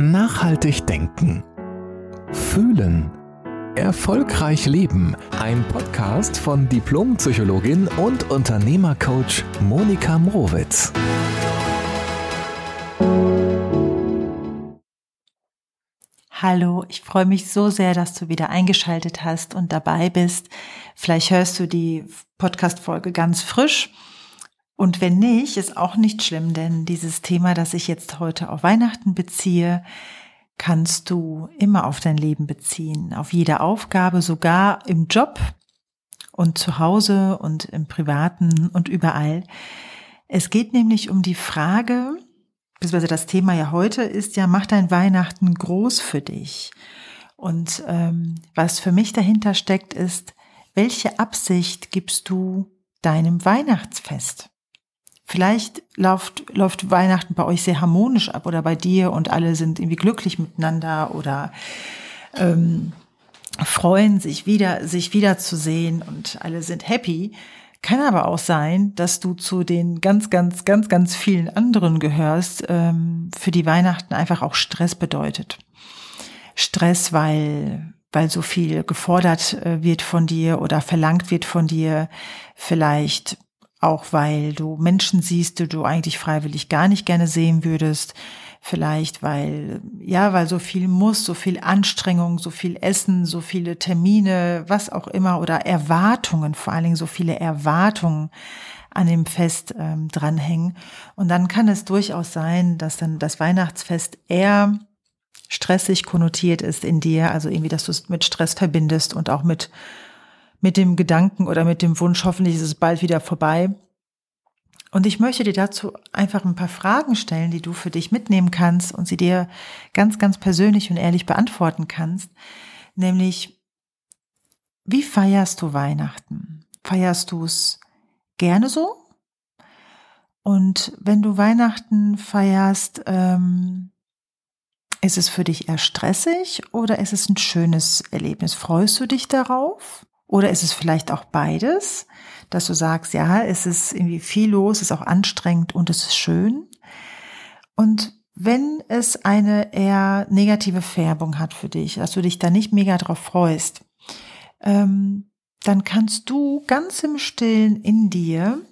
Nachhaltig denken. Fühlen. Erfolgreich leben. Ein Podcast von Diplompsychologin und Unternehmercoach Monika Mrowitz. Hallo, ich freue mich so sehr, dass du wieder eingeschaltet hast und dabei bist. Vielleicht hörst du die Podcast-Folge ganz frisch. Und wenn nicht, ist auch nicht schlimm, denn dieses Thema, das ich jetzt heute auf Weihnachten beziehe, kannst du immer auf dein Leben beziehen, auf jede Aufgabe, sogar im Job und zu Hause und im Privaten und überall. Es geht nämlich um die Frage, beziehungsweise das Thema ja heute ist ja, mach dein Weihnachten groß für dich. Und ähm, was für mich dahinter steckt, ist, welche Absicht gibst du deinem Weihnachtsfest? Vielleicht läuft, läuft Weihnachten bei euch sehr harmonisch ab oder bei dir und alle sind irgendwie glücklich miteinander oder ähm, freuen sich wieder, sich wiederzusehen und alle sind happy. Kann aber auch sein, dass du zu den ganz, ganz, ganz, ganz vielen anderen gehörst, ähm, für die Weihnachten einfach auch Stress bedeutet. Stress, weil, weil so viel gefordert äh, wird von dir oder verlangt wird von dir. Vielleicht auch, weil du Menschen siehst, die du eigentlich freiwillig gar nicht gerne sehen würdest Vielleicht weil, ja, weil so viel muss, so viel Anstrengung, so viel Essen, so viele Termine, was auch immer oder Erwartungen, vor allen Dingen so viele Erwartungen an dem Fest ähm, dranhängen. Und dann kann es durchaus sein, dass dann das Weihnachtsfest eher stressig konnotiert ist in dir, also irgendwie, dass du es mit Stress verbindest und auch mit, mit dem Gedanken oder mit dem Wunsch, hoffentlich ist es bald wieder vorbei. Und ich möchte dir dazu einfach ein paar Fragen stellen, die du für dich mitnehmen kannst und sie dir ganz, ganz persönlich und ehrlich beantworten kannst. Nämlich, wie feierst du Weihnachten? Feierst du es gerne so? Und wenn du Weihnachten feierst, ähm, ist es für dich eher stressig oder ist es ein schönes Erlebnis? Freust du dich darauf? Oder ist es vielleicht auch beides? dass du sagst, ja, es ist irgendwie viel los, es ist auch anstrengend und es ist schön. Und wenn es eine eher negative Färbung hat für dich, dass du dich da nicht mega drauf freust, ähm, dann kannst du ganz im Stillen in dir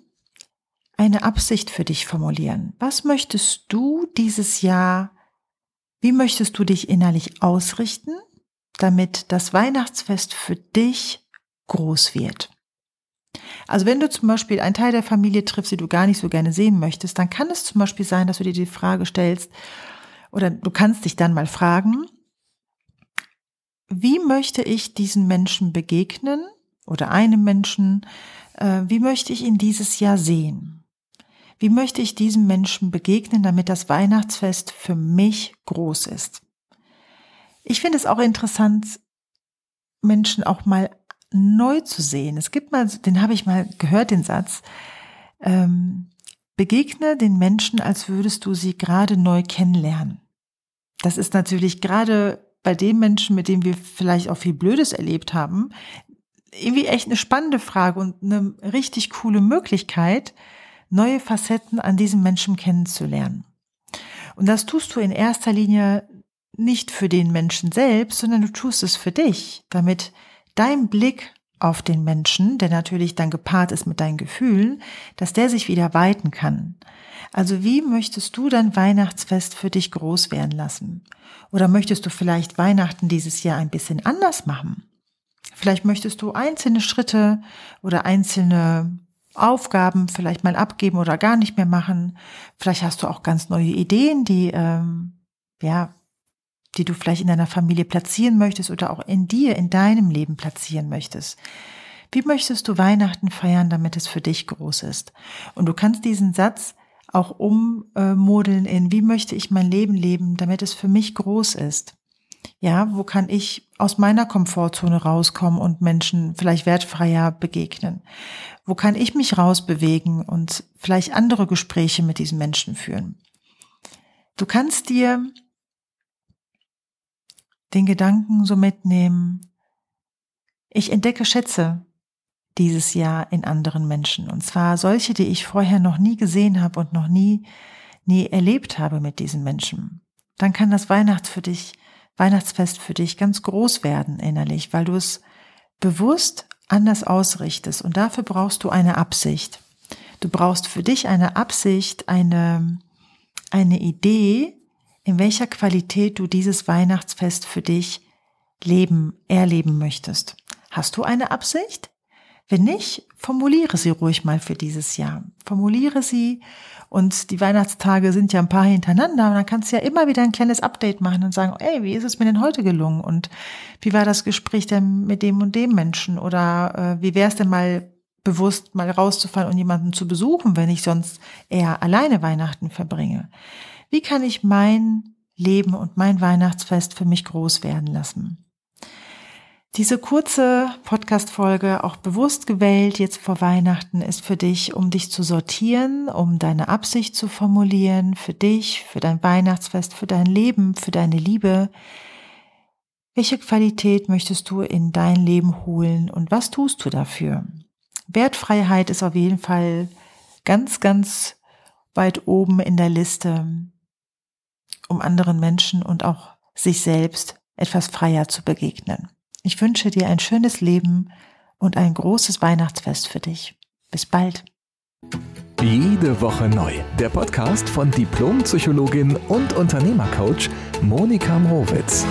eine Absicht für dich formulieren. Was möchtest du dieses Jahr, wie möchtest du dich innerlich ausrichten, damit das Weihnachtsfest für dich groß wird? Also wenn du zum Beispiel einen Teil der Familie triffst, die du gar nicht so gerne sehen möchtest, dann kann es zum Beispiel sein, dass du dir die Frage stellst, oder du kannst dich dann mal fragen, wie möchte ich diesen Menschen begegnen oder einem Menschen, äh, wie möchte ich ihn dieses Jahr sehen? Wie möchte ich diesem Menschen begegnen, damit das Weihnachtsfest für mich groß ist? Ich finde es auch interessant, Menschen auch mal neu zu sehen. Es gibt mal, den habe ich mal gehört, den Satz, ähm, begegne den Menschen, als würdest du sie gerade neu kennenlernen. Das ist natürlich gerade bei den Menschen, mit denen wir vielleicht auch viel Blödes erlebt haben, irgendwie echt eine spannende Frage und eine richtig coole Möglichkeit, neue Facetten an diesem Menschen kennenzulernen. Und das tust du in erster Linie nicht für den Menschen selbst, sondern du tust es für dich, damit dein Blick auf den Menschen, der natürlich dann gepaart ist mit deinen Gefühlen, dass der sich wieder weiten kann. Also wie möchtest du dein Weihnachtsfest für dich groß werden lassen? Oder möchtest du vielleicht Weihnachten dieses Jahr ein bisschen anders machen? Vielleicht möchtest du einzelne Schritte oder einzelne Aufgaben vielleicht mal abgeben oder gar nicht mehr machen. Vielleicht hast du auch ganz neue Ideen, die ähm, ja die du vielleicht in deiner Familie platzieren möchtest oder auch in dir, in deinem Leben platzieren möchtest. Wie möchtest du Weihnachten feiern, damit es für dich groß ist? Und du kannst diesen Satz auch ummodeln in, wie möchte ich mein Leben leben, damit es für mich groß ist? Ja, wo kann ich aus meiner Komfortzone rauskommen und Menschen vielleicht wertfreier begegnen? Wo kann ich mich rausbewegen und vielleicht andere Gespräche mit diesen Menschen führen? Du kannst dir den Gedanken so mitnehmen, ich entdecke Schätze dieses Jahr in anderen Menschen. Und zwar solche, die ich vorher noch nie gesehen habe und noch nie, nie erlebt habe mit diesen Menschen. dann kann das Weihnachts für dich, Weihnachtsfest für dich ganz groß werden innerlich, weil du es bewusst anders ausrichtest. Und dafür brauchst du eine Absicht. Du brauchst für dich eine Absicht, eine, eine Idee, in welcher Qualität du dieses Weihnachtsfest für dich leben, erleben möchtest. Hast du eine Absicht? Wenn nicht, formuliere sie ruhig mal für dieses Jahr. Formuliere sie und die Weihnachtstage sind ja ein paar hintereinander und dann kannst du ja immer wieder ein kleines Update machen und sagen, ey, wie ist es mir denn heute gelungen und wie war das Gespräch denn mit dem und dem Menschen oder äh, wie wäre es denn mal bewusst mal rauszufahren und jemanden zu besuchen, wenn ich sonst eher alleine Weihnachten verbringe? Wie kann ich mein Leben und mein Weihnachtsfest für mich groß werden lassen? Diese kurze Podcast-Folge, auch bewusst gewählt jetzt vor Weihnachten, ist für dich, um dich zu sortieren, um deine Absicht zu formulieren, für dich, für dein Weihnachtsfest, für dein Leben, für deine Liebe. Welche Qualität möchtest du in dein Leben holen und was tust du dafür? Wertfreiheit ist auf jeden Fall ganz, ganz weit oben in der Liste, um anderen Menschen und auch sich selbst etwas freier zu begegnen. Ich wünsche dir ein schönes Leben und ein großes Weihnachtsfest für dich. Bis bald. Jede Woche neu. Der Podcast von Diplompsychologin und Unternehmercoach Monika Mrowitz.